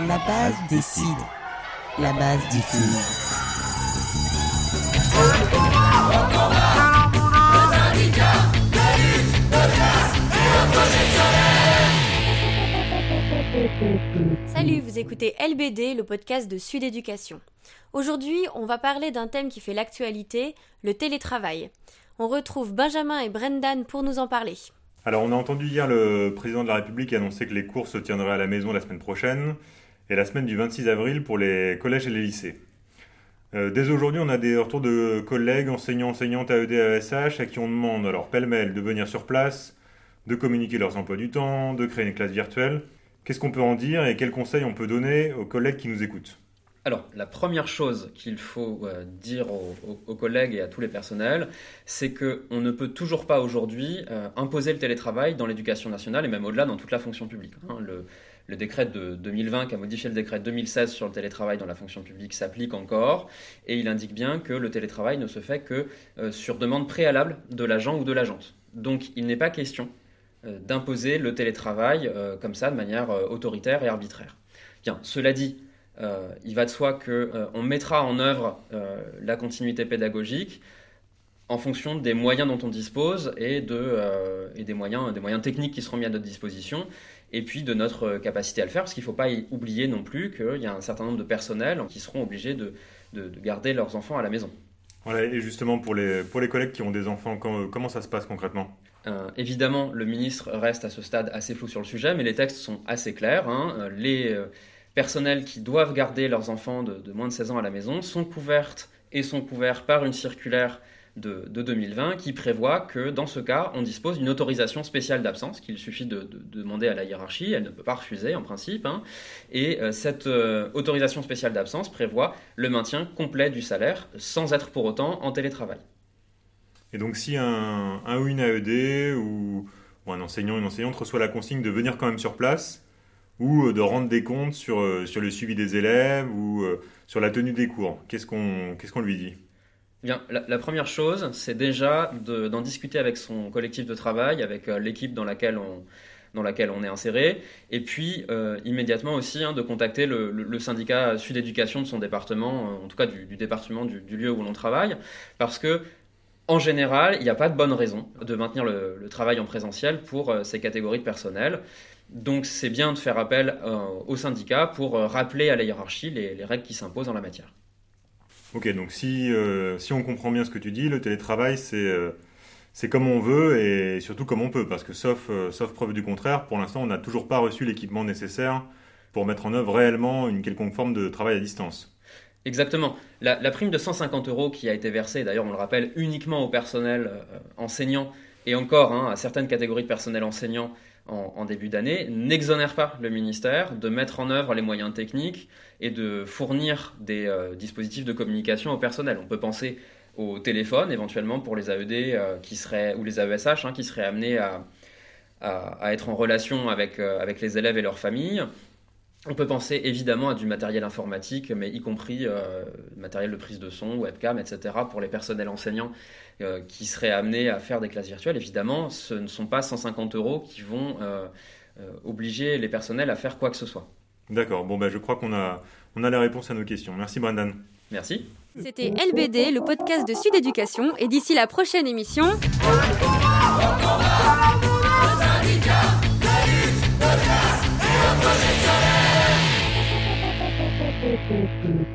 La base décide. La base diffuse. Salut, vous écoutez LBD, le podcast de Sud Éducation. Aujourd'hui, on va parler d'un thème qui fait l'actualité, le télétravail. On retrouve Benjamin et Brendan pour nous en parler. Alors, on a entendu hier le président de la République annoncer que les cours se tiendraient à la maison la semaine prochaine et la semaine du 26 avril pour les collèges et les lycées. Euh, dès aujourd'hui, on a des retours de collègues, enseignants, enseignantes AED, AESH à qui on demande alors pêle-mêle de venir sur place, de communiquer leurs emplois du temps, de créer une classe virtuelle. Qu'est-ce qu'on peut en dire et quels conseils on peut donner aux collègues qui nous écoutent? Alors, la première chose qu'il faut euh, dire aux, collègues et à tous les personnels, c'est qu'on ne peut toujours pas aujourd'hui euh, imposer le télétravail dans l'éducation nationale et même au-delà dans toute la fonction publique. hein. Le, décret de 2020 qui a modifié le décret de 2016 sur le télétravail dans la fonction publique s'applique encore et il indique bien que le télétravail ne se fait que euh, sur demande préalable de l'agent ou de l'agente. Donc, il n'est pas question d'imposer le télétravail comme ça de manière autoritaire et arbitraire. Bien, cela dit, euh, il va de soi qu'on mettra en œuvre euh, la continuité pédagogique en fonction des moyens dont on dispose et, de, euh, et des, moyens, des moyens techniques qui seront mis à notre disposition, et puis de notre euh, capacité à le faire, parce qu'il ne faut pas oublier non plus qu'il y a un certain nombre de personnels qui seront obligés de, de- de garder leurs enfants à la maison. Voilà, et justement, pour les, pour les collègues qui ont des enfants, comment ça se passe concrètement? Euh, évidemment, le ministre reste à ce stade assez flou sur le sujet, mais les textes sont assez clairs. hein. Euh, Les euh, personnels qui doivent garder leurs enfants de, moins de 16 ans à la maison sont couvertes et sont couverts par une circulaire de, de 2020 qui prévoit que dans ce cas, on dispose d'une autorisation spéciale d'absence qu'il suffit de, de- de demander à la hiérarchie. Elle ne peut pas refuser en principe. hein. Et euh, cette euh, autorisation spéciale d'absence prévoit le maintien complet du salaire sans être pour autant en télétravail. Et donc, si un, un ou une AED ou, ou un enseignant, une enseignante reçoit la consigne de venir quand même sur place ou euh, de rendre des comptes sur, euh, sur le suivi des élèves ou euh, sur la tenue des cours, qu'est-ce qu'on qu'est-ce qu'on lui dit? Bien, la, première chose, c'est déjà de- d'en discuter avec son collectif de travail, avec l'équipe dans laquelle on dans laquelle on est inséré, et puis immédiatement aussi hein, de contacter le, syndicat Sud Éducation de son département, en tout cas du, département du, lieu où l'on travaille, parce que en général, il n'y a pas de bonne raison de maintenir le, travail en présentiel pour ces catégories de personnel. Donc c'est bien de faire appel euh, au syndicat pour euh, rappeler à la hiérarchie les- les règles qui s'imposent en la matière. Ok, donc si, euh, si on comprend bien ce que tu dis, le télétravail, c'est euh, c'est comme on veut et surtout comme on peut, parce que sauf, sauf preuve du contraire, pour l'instant, on n'a toujours pas reçu l'équipement nécessaire pour mettre en œuvre réellement une quelconque forme de travail à distance. Exactement. La, la prime de 150 euros qui a été versée, d'ailleurs on le rappelle, uniquement au personnel enseignant et encore hein, à certaines catégories de personnel enseignant en, début d'année, n'exonère pas le ministère de mettre en œuvre les moyens techniques et de fournir des euh, dispositifs de communication au personnel. On peut penser au téléphone éventuellement pour les AED euh, qui ou les AESH hein, qui seraient amenés à être en relation avec, euh, avec les élèves et leurs familles. On peut penser évidemment à du matériel informatique, mais y compris euh, matériel de prise de son, webcam, etc. pour les personnels enseignants euh, qui seraient amenés à faire des classes virtuelles. Évidemment, ce ne sont pas 150 euros qui vont euh, euh, obliger les personnels à faire quoi que ce soit. D'accord, bon, ben, je crois qu'on a, on a la réponse à nos questions. Merci, Brendan. Merci. C'était LBD, le podcast de Sud Éducation, et d'ici la prochaine émission. Thank you.